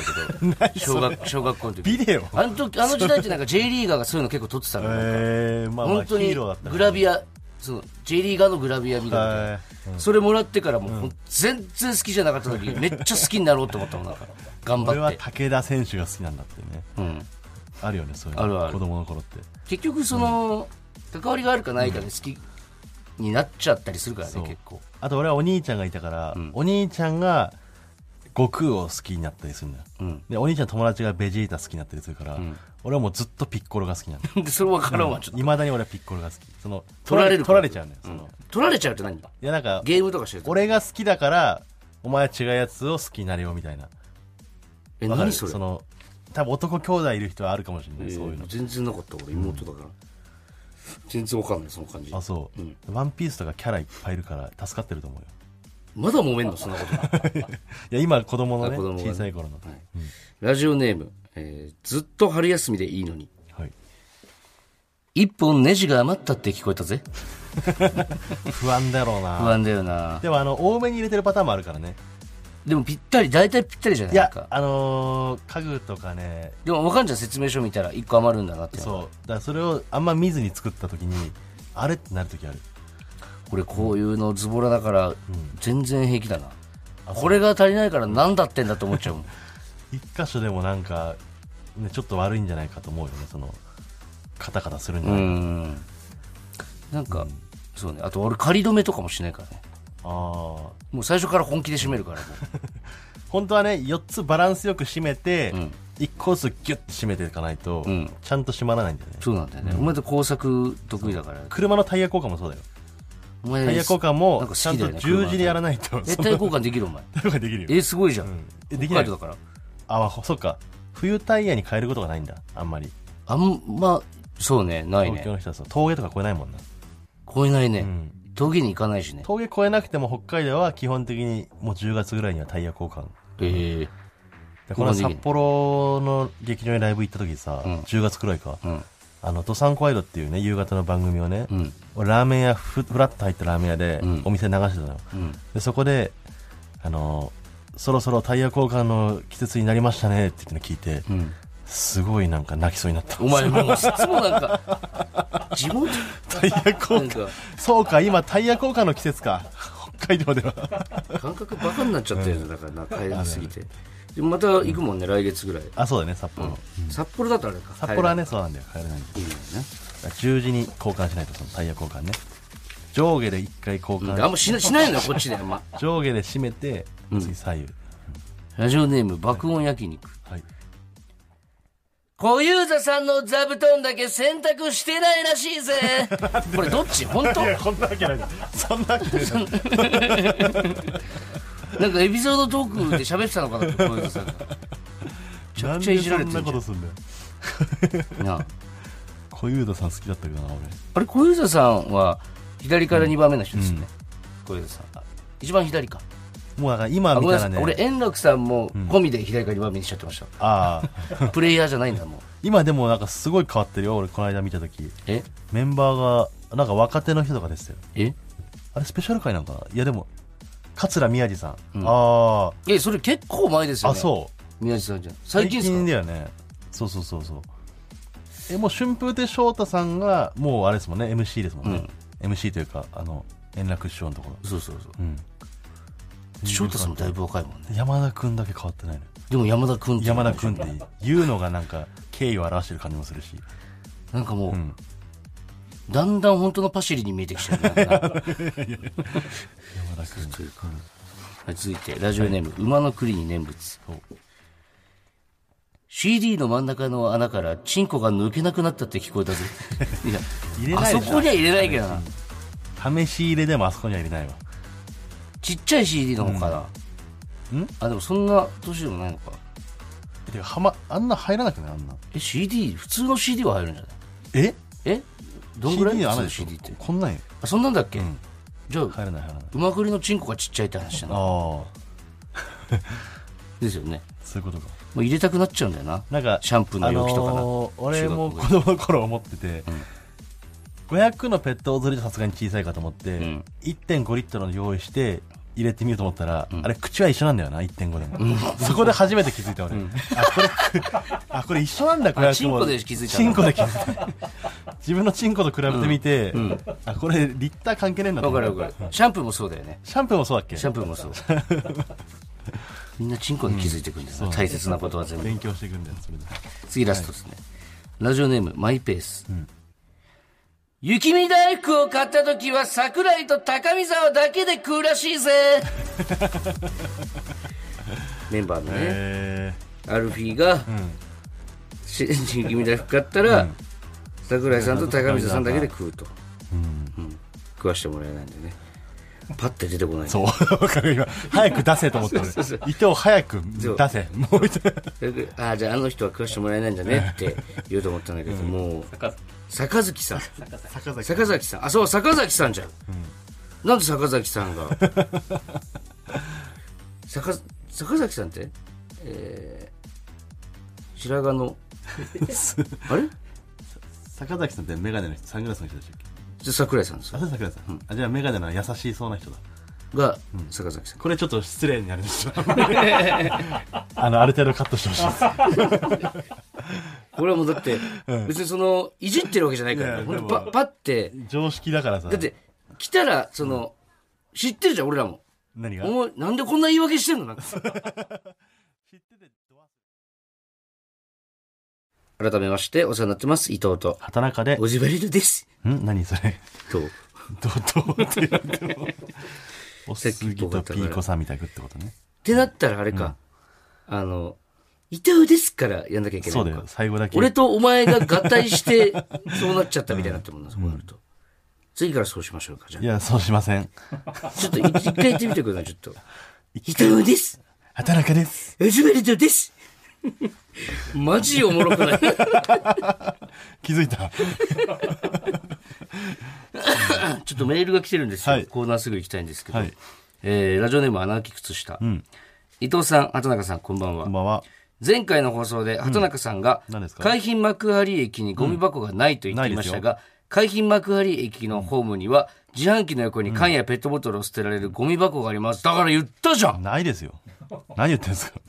んだけど、小学小学校の時。ビデオ？あの時、あの時代ってなんか J リーガーがそういうの結構撮ってたのよ。えー、本当にグラビア、その J リーガーのグラビアみたいな。はいそれもらってからもう全然好きじゃなかったのに、めっちゃ好きになろうと思ったもんなんか頑俺は張って。武田選手が好きなんだってね。うん。あるよね、そういうの。あるある。子供の頃って。結局その、関わりがあるかないかで好きになっちゃったりするからそう。ね結構。あと俺はお兄ちゃんがいたから、お兄ちゃんが悟空を好きになったりするんだよ。うん。で、お兄ちゃんの友達がベジータ好きになったりするから、俺はもうずっとピッコロが好きなんだよ。で それ分からんわちょっと。いまだに俺はピッコロが好き。その、取られる取られちゃうんだよ。その、取られちゃうって何いやなんか、ゲームとかしてると。俺が好きだから、お前は違うやつを好きになれよみたいな。えわかる？何それその、多分男兄弟いる人はあるかもしれない、えーそういうの。全然なかった俺妹だから、全然わかんないその感じあ、そう、ワンピースとかキャラいっぱいいるから助かってると思うよ。まだ揉めんのそんなこと いや、今子供のね、供がね小さい頃の。ラジオネーム、えーずっと春休みでいいのにはい。一本ネジが余ったって聞こえたぜ 不安だろうな。不安だよなでもあの、多めに入れてるパターンもあるからね。でもぴったり大体ぴったりじゃない？いやなんか、あのー家具とかね、でも分かんじゃん説明書見たら一個余るんだなっていうのそう。だからそれをあんま見ずに作った時に、あれってなる時ある。俺こういうのズボラだから全然平気だな、これが足りないから何だってんだと思っちゃうもん。一箇所でもなんか、ね、ちょっと悪いんじゃないかと思うよね、その、カタカタするんじゃうないか。ん。なんか、そうね。あと俺仮止めとかもしないからねああ。もう最初から本気で締めるからも 本当はね、4つバランスよく締めて、ん。1個ずつギュッて締めていかないと、ん。ちゃんと締まらないんだよね。う。そうなんだよね、お前と工作得意だから。車のタイヤ交換もそうだよ。お前タイヤ交換も、ちゃんと十字でやらないと、えタイヤ交換できるお前？タイヤ交換できるよ。えすごいじゃん、えできないだから。あ、まあ、そっか。冬タイヤに変えることがないんだ、あんまり。あんまそうねないね。東京の人はそう。峠とか越えないもんな。超えないね、ん峠に行かないしね。峠越えなくても北海道は基本的にもう10月ぐらいにはタイヤ交換。ええ。でこの札幌の劇場にライブ行った時さ、ん。10月くらいか、うん。あの、ドサンコワイドっていうね、夕方の番組をね、うん。俺ラーメン屋ふ、フラッと入ったラーメン屋で、ん。お店流してたのよ。うん。で、そこで、あの、そろそろタイヤ交換の季節になりましたねって言っての聞いて、うんすごいなんか泣きそうになった。お前もういつもなんか地元タイヤ交換。かそうか、今タイヤ交換の季節か。北海道では。感覚バカになっちゃってるんだからな帰りすぎてでまた行くもんね、来月ぐらいあ、そうだね、札幌。札幌だとあれか札幌はね、そうなんだよ。帰れないいいね十字に交換しないと、そのタイヤ交換ね。上下で一回交換。あんましなしないのよこっちで、ま、上下で締めて、次左右。ラジオネーム爆音焼肉はい。小遊三さんの座布団だけ洗濯してないらしいぜ。これどっち？本当？いや、こんなわけない。そんなわけない。なんかエピソードトークで喋ってたのかな小遊三さん。がめちゃくちゃいじられてなんるじゃんな小遊三さん好きだったけどな、俺。あれ小遊三さんは左から2番目の人ですね、小遊三さん。あ一番左かもう今見たらね。俺円楽さんも込みで左から2番目にしちゃってました、ああ。プレイヤーじゃないんだもう今でもなんかすごい変わってるよ、俺この間見たとき。え？メンバーが、なんか若手の人とかですよ。え？あれスペシャル回なんかな？いやでも、桂宮治さん。あえそれ結構前ですあ。よねあ、そう。宮地さんじゃん最近ですか？だよね。そうそうそうそう。え、もう春風亭昇太さんが、もうあれですもんね、MC ですもんね。MC というか、あの、円楽師匠のところ。そうそうそううん。翔太さんもだいぶ若いもんね。山田くんだけ変わってないの。でも山田君って山田くんって言うのがなんか、敬意を表してる感じもするし。なんかもう、ん。だんだん本当のパシリに見えてきちゃう 山田くん。というかはい続いてラジオネーム、馬の栗に念仏。CD の真ん中の穴からチンコが抜けなくなったって聞こえたぜ。いやあ入れないでしょ。そこには入れないけどな。試し入れでもあそこには入れないわ。ちっちゃい CD の方かな、うん。ん？あでもそんな年でもないのか。てか、はま、あんな入らなくないあんな。え CD 普通の CD は入るんじゃない？え？え？どんぐらい？CD の CD って。こんなんよ。あそんなんだっけ、ん。じゃあ入らない入らない。馬栗のチンコがちっちゃいって話だな。ああ、ですよね。そういうことか。もう入れたくなっちゃうんだよな。なんか、シャンプーの容器とかなあのー俺も中子供の頃思ってて、500のペットボトルじゃさすがに小さいかと思って、ん。1.5リットルの用意して、入れてみようと思ったら、あれ口は一緒なんだよな、1.5でも。そこで初めて気づいた俺。あ、これ、あ、これ一緒なんだ、500も。チンコで気づいたチンコで気づいた。自分のチンコと比べてみて、あ、これリッター関係ねえんだとわかるわかる。シャンプーもそうだよね。シャンプーもそうだっけ？シャンプーもそう。みんなチンコに気づいてくるんだよな、大切なことは全部。勉強していくんだよ、それで。次ラストですね、ラジオネームマイペース、雪見大福を買った時は桜井と高見沢だけで食うらしいぜ。メンバーのね、えアルフィーが、し雪見大福買ったら、桜井さんと高見沢さんだけで食うと、う。ん。食わしてもらえないんでね。パッて出てこない。ー、そう。わかる今。早く出せと思って俺そうそうそう。糸を早く出せ。もう一度。ああじゃああの人は食わしてもらえないんだねって言うと思ったんだけど、もう坂崎さん。坂崎。坂崎さん。あそう坂崎さんじゃん、なんで坂崎さんが？坂坂崎さんって？えー、白髪の。あれ？坂崎さんってメガネの人、サングラスの人でしたっけ？じゃあ桜井さんですあ、桜井さん。あ、じゃあメガネの優しそうな人だ。が坂崎さん、これちょっと失礼になりました。あの、ある程度カットしてほしいです。これはもうだって、別にそのいじってるわけじゃないから、いやほんとでもパパッて。常識だからさ。だって来たらその、知ってるじゃん俺らも。何が？お前なんでこんな言い訳してんの？なんか。改めましてお世話になってます伊藤と。畑中で、おじばりるです。ん？何それ？とど、どうって言っても。おすさっきっぎとピーコさんみたいにってことね。ってなったらあれか、あの伊藤ですからやんなきゃいけないそうだよ、最後だけ。俺とお前が合体して そうなっちゃったみたいになってるもんな、そうなると。次からそうしましょうかじゃいや、そうしません。あちょっと一一回言ってみてくださいちょっと。伊藤です。畑中です。おじばりるです マジおもろくない 気づいた ちょっとメールが来てるんですよ。はいコーナーすぐ行きたいんですけど。はいえーラジオネーム穴あき靴下。伊藤さん、畑中さん、こんばんは。こんばんは。前回の放送で畑中さんが、何ですか？海浜幕張駅にゴミ箱がないと言っていましたが、海浜幕張駅のホームには、自販機の横に缶やペットボトルを捨てられるゴミ箱があります。だから言ったじゃんないですよ。何言ってんですか？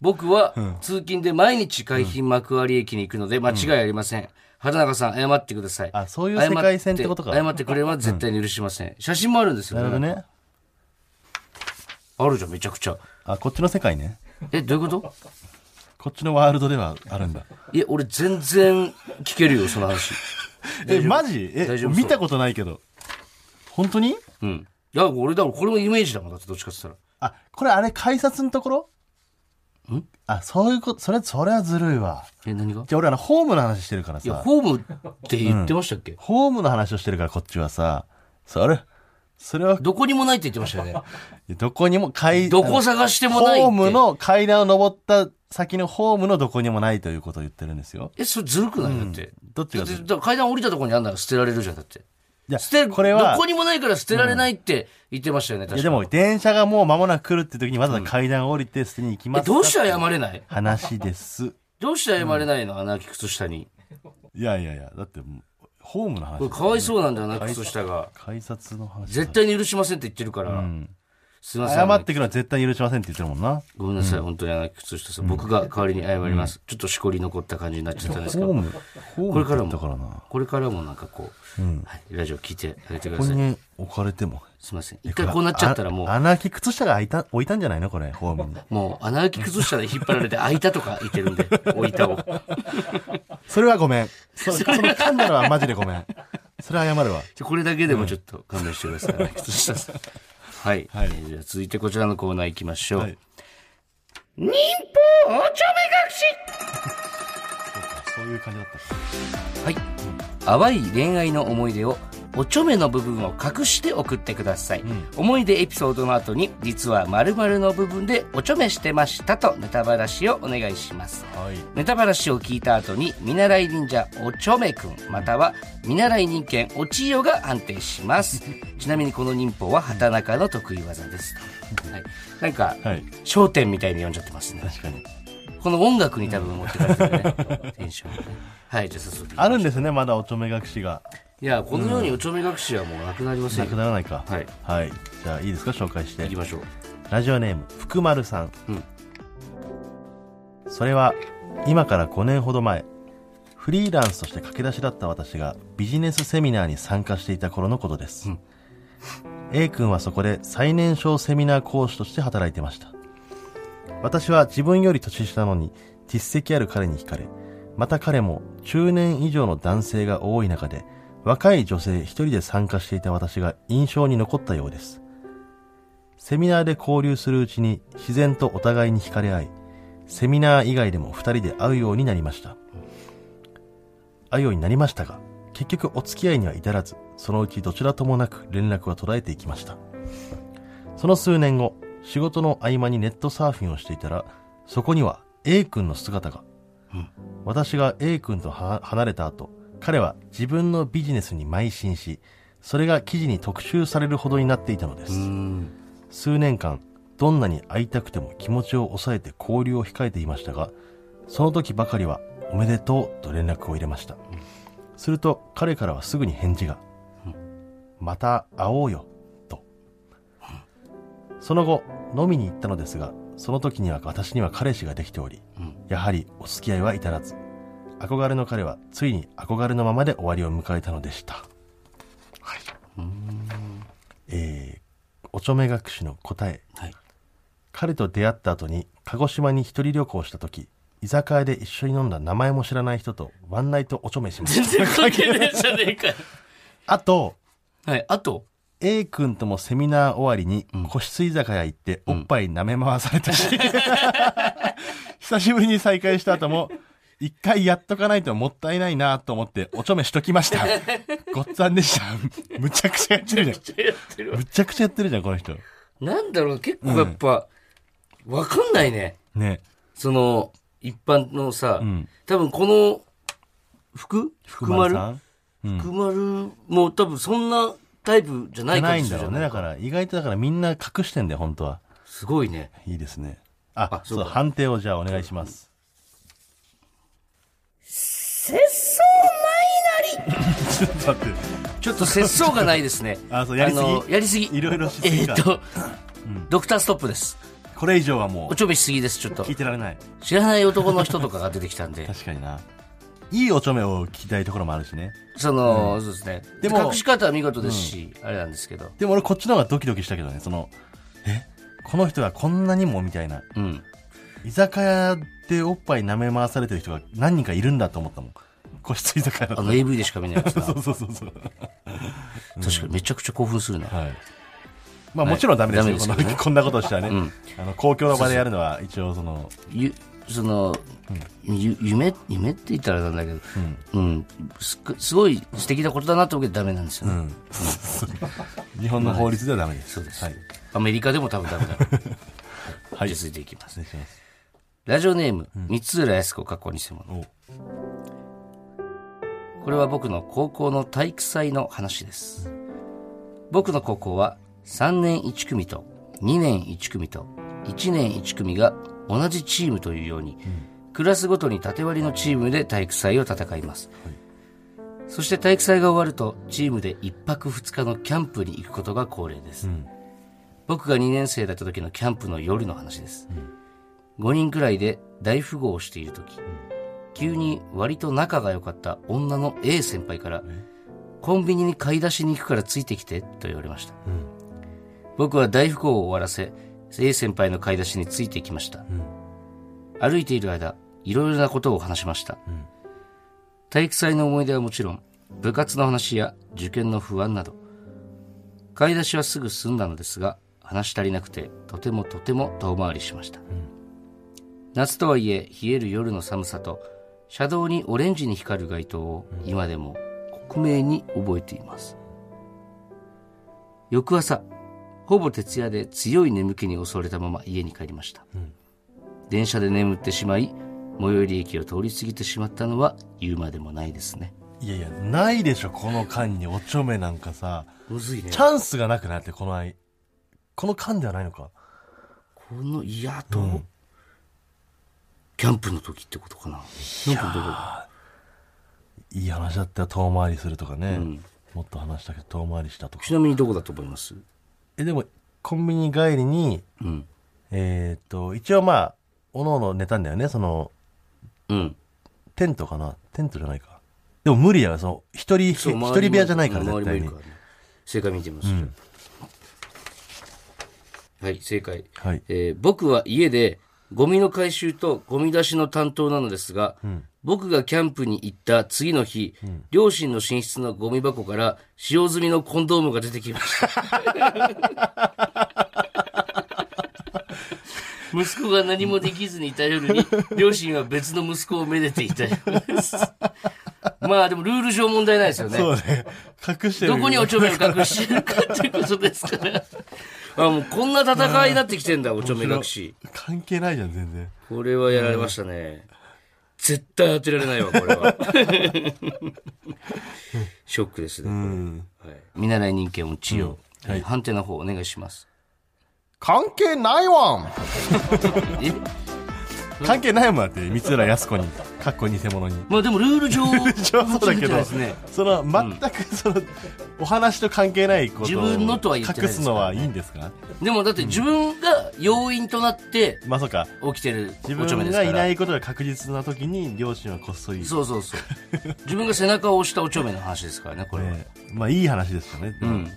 僕は通勤で毎日海浜幕張駅に行くので間違いありません。畑中さん、謝ってください。あそういう世界線ってことか謝って謝ってくれは絶対に許しません。写真もあるんですよなるほどね。あるじゃん、めちゃくちゃ。あ、こっちの世界ね。え、どういうこと？こっちのワールドではあるんだ。いや、俺全然聞けるよ、その話。え、マジ？え見たことないけど。本当に？うん。いや、俺、だこれもイメージだもん、だってどっちかって言ったら。あ、これあれ改札のところ？んあ、そういうこと、それ、それはずるいわ。え、何が？じゃあ俺あの、ホームの話してるからいや、さ。ホームって言ってましたっけ、ホームの話をしてるからこっちはさ、それ、それは、どこにもないって言ってましたよね。どこにも階どこ探してもない。ホームの階段を登った先のホームのどこにもないということを言ってるんですよ。え、それずるくない？だって。どっちがずる階段降りたところにあんなら捨てられるじゃん、だって。いや、捨て、これはどこにもないから捨てられないって言ってましたよね、確かいやでも、電車がもう間もなく来るって時にわざわざ階段を降りて捨てに行きまえ、すかどうして謝れない？話です。どうして謝れないの、穴あき靴下に。いやいやいや、だってもう、ホームの話。これかわいそうなんだよ、穴あき靴下が。改札の話。絶対に許しませんって言ってるから。すいません。謝ってくるのは絶対許しませんって言ってるもんな。ごめんなさい、本当に穴あき靴下さん。僕が代わりに謝ります。ちょっとしこり残った感じになっちゃったんですけど。これからも。これからもなんかこう、はい、ラジオ聞いてあげてください。ここに置かれても。すいません。一回こうなっちゃったらもう、あ穴開き靴下が開いた、置いたんじゃないの？これ、ホームに。もう穴あき靴下で引っ張られて開いたとか言ってるんで、置いたを。それはごめん。そその噛んだのはマジでごめん。それは謝るわ。これだけでもちょっと勘弁してください。靴下さん。はい。はいえーじゃあ続いてこちらのコーナー行きましょう。はい忍法おちょめ隠しそういう感じだった。はい。淡い恋愛の思い出をおちょめの部分を隠して送ってください。思い出エピソードの後に、実は〇〇の部分でおちょめしてましたとネタばらしをお願いします。はい。ネタばらしを聞いた後に、見習い忍者おちょめくん、または見習い人間おちよが判定します。ちなみにこの忍法は畑中の得意技です。はい。なんか、はい。焦点みたいに読んじゃってますね。確かに。この音楽に多分持ってかれてるね。テンション。はい、じゃあ早速。あるんですね、まだおちょめ隠しが。いや、このようにおちょめ隠しはもうなくなりませなんくよ。ならないか。はい。はい。じゃあいいですか？紹介して行き。ましょう。ラジオネーム、福丸さん。うんそれは、今から5年ほど前、フリーランスとして駆け出しだった私がビジネスセミナーに参加していた頃のことです。うん A 君はそこで最年少セミナー講師として働いてました。私は自分より年下なのに実績ある彼に惹かれ、また彼も中年以上の男性が多い中で、若い女性一人で参加していた私が印象に残ったようです。セミナーで交流するうちに自然とお互いに惹かれ合い、セミナー以外でも二人で会うようになりました。会うようになりましたが、結局お付き合いには至らず、そのうちどちらともなく連絡は途絶えていきました。その数年後、仕事の合間にネットサーフィンをしていたら、そこには A 君の姿が。私が A 君とは離れた後、彼は自分のビジネスに邁進し、それが記事に特集されるほどになっていたのです。うん。数年間、どんなに会いたくても気持ちを抑えて交流を控えていましたが、その時ばかりはおめでとうと連絡を入れました。すると彼からはすぐに返事が、また会おうよ、と。その後、飲みに行ったのですが、その時には私には彼氏ができており、やはりお付き合いは至らず、憧れの彼はついに憧れのままで終わりを迎えたのでした。はい。えー、おちょめ学士の答え。はい。彼と出会った後に鹿児島に一人旅行した時居酒屋で一緒に飲んだ名前も知らない人とワンナイトおちょめしま全した然関係ないじゃねえかよ。あとはい。あと、A 君ともセミナー終わりに個室居酒屋行っておっぱい舐め回されたし、久しぶりに再会した後も一回やっとかないともったいないなと思っておちょめしときました ごっつぁんでしたむちゃくちゃやってるじやってるわゃんむちゃくちゃやってるじゃんこの人なんだろう、結構やっぱ、わかんないね。ねその、一般のさ、ん多分この、福福丸さん？福丸？も多分そんなタイプじゃないかもしないんだろうね。れない。だから、意外とだからみんな隠してんだよ、本当は。すごいね。いいですね。あ、あそうそうか判定をじゃあお願いします。節操ちょっと待って。ちょっと節操がないですね。あそうやりすぎ？のやりすぎ。いろいろしすぎかえーっと、ドクターストップです。これ以上はもうおちょめしすぎです、ちょっと聞い。てられない。知らない男の人とかが出てきたんで。確かにな。いいおちょめを聞きたいところもあるしね。その、そうですね。でも隠し方は見事ですし、あれなんですけど。でも俺こっちの方がドキドキしたけどね、その、え？この人がこんなにもみたいな。うん。居酒屋でおっぱい舐め回されてる人が何人かいるんだと思ったもん。個室居酒屋だと。あの AV でしか見ないやつな。そうそうそうそう。確かにめちゃくちゃ興奮するな。はい。まあもちろんダメですよ。ですけどね こんなことしたらね、んあの、公共の場でやるのは一応その、ゆ、その、ゆ夢、夢って言ったらなんだけど、うん、すすごい素敵なことだなと思うけどダメなんですよね。日本の法律ではダメです。そうですはい。アメリカでも多分ダメだ。はい。続いていきますお。願いします。ラジオネーム、三浦靖子過去偽物。おこれは僕の高校の体育祭の話です。僕の高校は3年1組と2年1組と1年1組が同じチームというように、クラスごとに縦割りのチームで体育祭を戦います。そして体育祭が終わるとチームで1泊2日のキャンプに行くことが恒例です。僕が2年生だった時のキャンプの夜の話です。5人くらいで大富豪をしている時、急に割と仲が良かった女の A 先輩から、コンビニに買い出しに行くからついてきてと言われました。僕は大富豪を終わらせ、A 先輩の買い出しについていきました。歩いている間、いろいろなことを話しました。体育祭の思い出はもちろん、部活の話や受験の不安など、買い出しはすぐ済んだのですが、話し足りなくて、とてもとても遠回りしました。夏とはいえ冷える夜の寒さと車道にオレンジに光る街灯を今でも克明に覚えています翌朝ほぼ徹夜で強い眠気に襲われたまま家に帰りました、電車で眠ってしまい最寄り駅を通り過ぎてしまったのは言うまでもないですねいやいや、ないでしょ、この間におちょめなんかさ。むずいねチャンスがなくなって、この間。この間ではないのか。この嫌と、キャンプの時ってことかな。いい話だったよ、遠回りするとかね。もっと話したけど、遠回りしたとか。ちなみにどこだと思います？え、でも、コンビニ帰りに、うん。えーっと、一応まあ、おのおの寝たんだよね、その、うん。テントかな？テントじゃないか。でも無理やわ、その、一人、一人部屋じゃないから、絶対に。ね正解見てみます、はい正解、はい。えー僕は家でゴミの回収とゴミ出しの担当なのですが、僕がキャンプに行った次の日、両親の寝室のゴミ箱から使用済みのコンドームが出てきました。息子が何もできずにいた夜に、両親は別の息子をめでていたようです。まあでもルール上問題ないですよね。そうね。隠してる。どこにおちょめを隠してるかっていうことですから。あ、もうこんな戦いになってきてんだ、おちょめ隠し。関係ないじゃん、全然。これはやられましたね。絶対当てられないわ、これは。ショックですね。うん。はい、見習い人間を治療、はい、判定の方お願いします。関係ないわんえ？関係ないもんだって、三浦靖子に、かっこ偽物に。まあでもルール上、そうだけど、ですね。その、全くその、お話と関係ないことを自分のとは言ってない隠ですのはいいんですか？でもだって自分が要因となってまあそうか。起きてる自。分がいないことが確実な時に、両親はこっそり。そうそうそう。自分が背中を押したおちょめの話ですからね、これは。ねまあいい話ですよね。うん。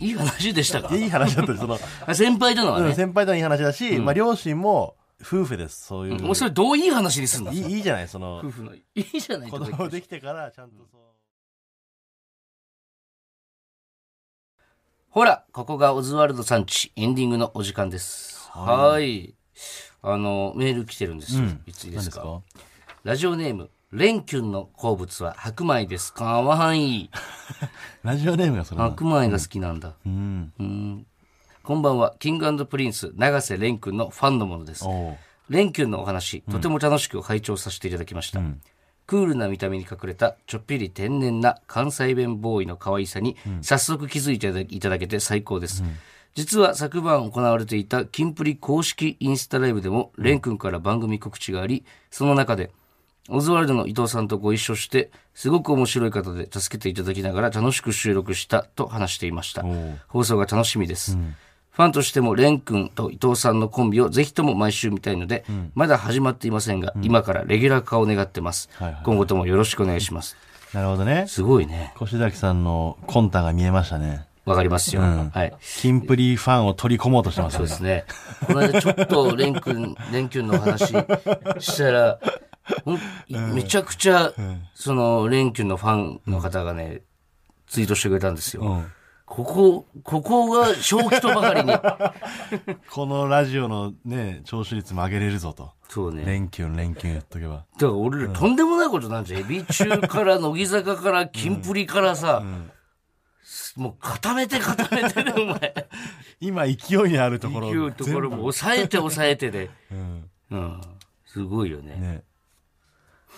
いい話でしたかいやいい話だったその、あ 先輩とのはうんね。先輩とのいい話だし、まあ両親も夫婦です。そういう。もうそれどういい話にすんの？いいいいじゃない、その夫、婦の。いいじゃない子供できてからちゃんとそう。ほら、ここがオズワルドさんち、エンディングのお時間です。はい。あの、メール来てるんですよ。いついいですか？何ラジオネーム、レンキュンの好物は白米です。かわいい。ラジオネームがそれな白米が好きなんだ。うん。うん。こんばんは、キングプリンス、永瀬廉君のファンのものです。おう廉キュンのお話、とても楽しく拝聴させていただきました。クールな見た目に隠れたちょっぴり天然な関西弁ボーイの可愛さに早速気づいていただけて最高です。実は昨晩行われていたキンプリ公式インスタライブでも、廉君から番組告知があり、その中で、オズワルドの伊藤さんとご一緒して、すごく面白い方で助けていただきながら楽しく収録したと話していました。放送が楽しみです。ファンとしても、レン君と伊藤さんのコンビをぜひとも毎週見たいので、まだ始まっていませんが、今からレギュラー化を願ってます、はいはい今後ともよろしくお願いします。なるほどね。すごいね。越崎さんの魂胆が見えましたね。わかりますよ。んはい。キンプリファンを取り込もうとしてますねそうですね。この間ちょっとレン君、レン君の話したら、めちゃくちゃ、その、レン君のファンの方がね、ツイートしてくれたんですよ。うんここ、ここが正気とばかりに。このラジオのね、聴取率も上げれるぞと。そうね。連休連休言っとけば。だから俺らとんでもないことなんじゃん。エビ中から乃木坂からキンプリからさ、もう固めて固めてね、お前。今勢いにあるところ。勢いところも抑えて抑えてで。うん。うん。すごいよね。ね。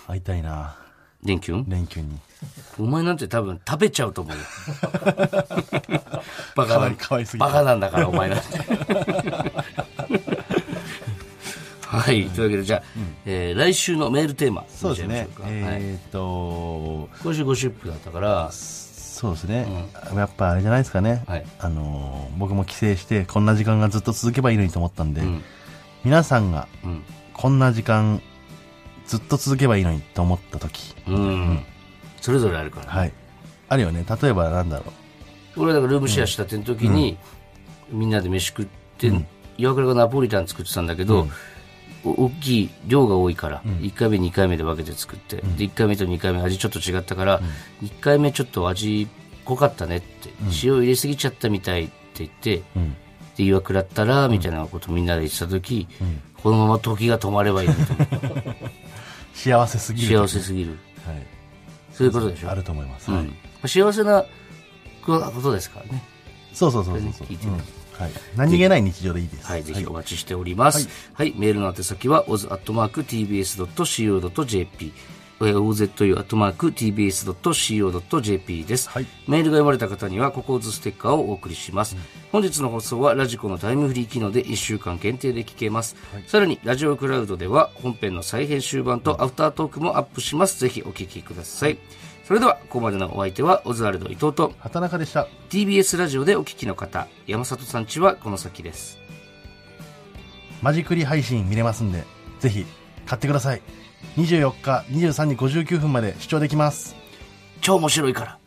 会いたいな。レンキュン連休に。お前なんて多分食べちゃうと思うよ。バカないかわいすぎバて。カなんだから、お前なんて。はい。というわけで、じゃあ、えー来週のメールテーマ。そうですね。えーっと、今週ゴシップだったから、そうですね。やっぱあれじゃないですかね。はいあのー、僕も帰省して、こんな時間がずっと続けばいいのにと思ったんで、ん皆さんがうん。こんな時間ずっと続けばいいのにと思った時、うん。それぞれあるから。はい。あるよね。例えばなんだろ俺だからルームシェアしたての時に、みんなで飯食って、岩倉がナポリタン作ってたんだけど、お大きい量が多いから、1回目2回目で分けて作って、で1回目と2回目味ちょっと違ったから、1回目ちょっと味濃かったねって、塩入れすぎちゃったみたいって言って。で岩倉ったら、みたいなことみんなで言ってた時、このまま時が止まればいい 幸せすぎる。幸せすぎる。はい。そういうことでしょあると思います。はいうん。幸せなことですからね。そうそうそうそうそう。はい。何気ない日常でいいです。はい、ぜひお待ちしております。はい、メールの宛先は oz.tbs.co.jp ozu.tbs.co.jp です、はいメールが読まれた方には、ここをずステッカーをお送りします。本日の放送はラジコのタイムフリー機能で1週間限定で聞けます。さらに、ラジオクラウドでは本編の再編集版とアフタートークもアップします。ぜひお聞きください。それでは、ここまでのお相手は、オズワルド伊藤と、畑中でした。TBS ラジオでお聞きの方、山里さんちはこの先です。マジクリ配信見れますんで、ぜひ買ってください。24日23時59分まで視聴できます。超面白いから。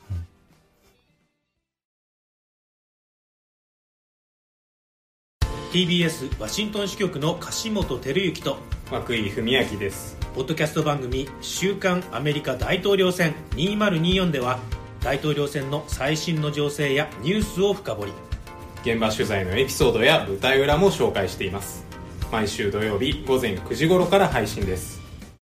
TBS ワシントン支局の樫本照之と涌井文明です。ポッドキャスト番組「週刊アメリカ大統領選2024」では大統領選の最新の情勢やニュースを深掘り。現場取材のエピソードや舞台裏も紹介しています。毎週土曜日午前9時頃から配信です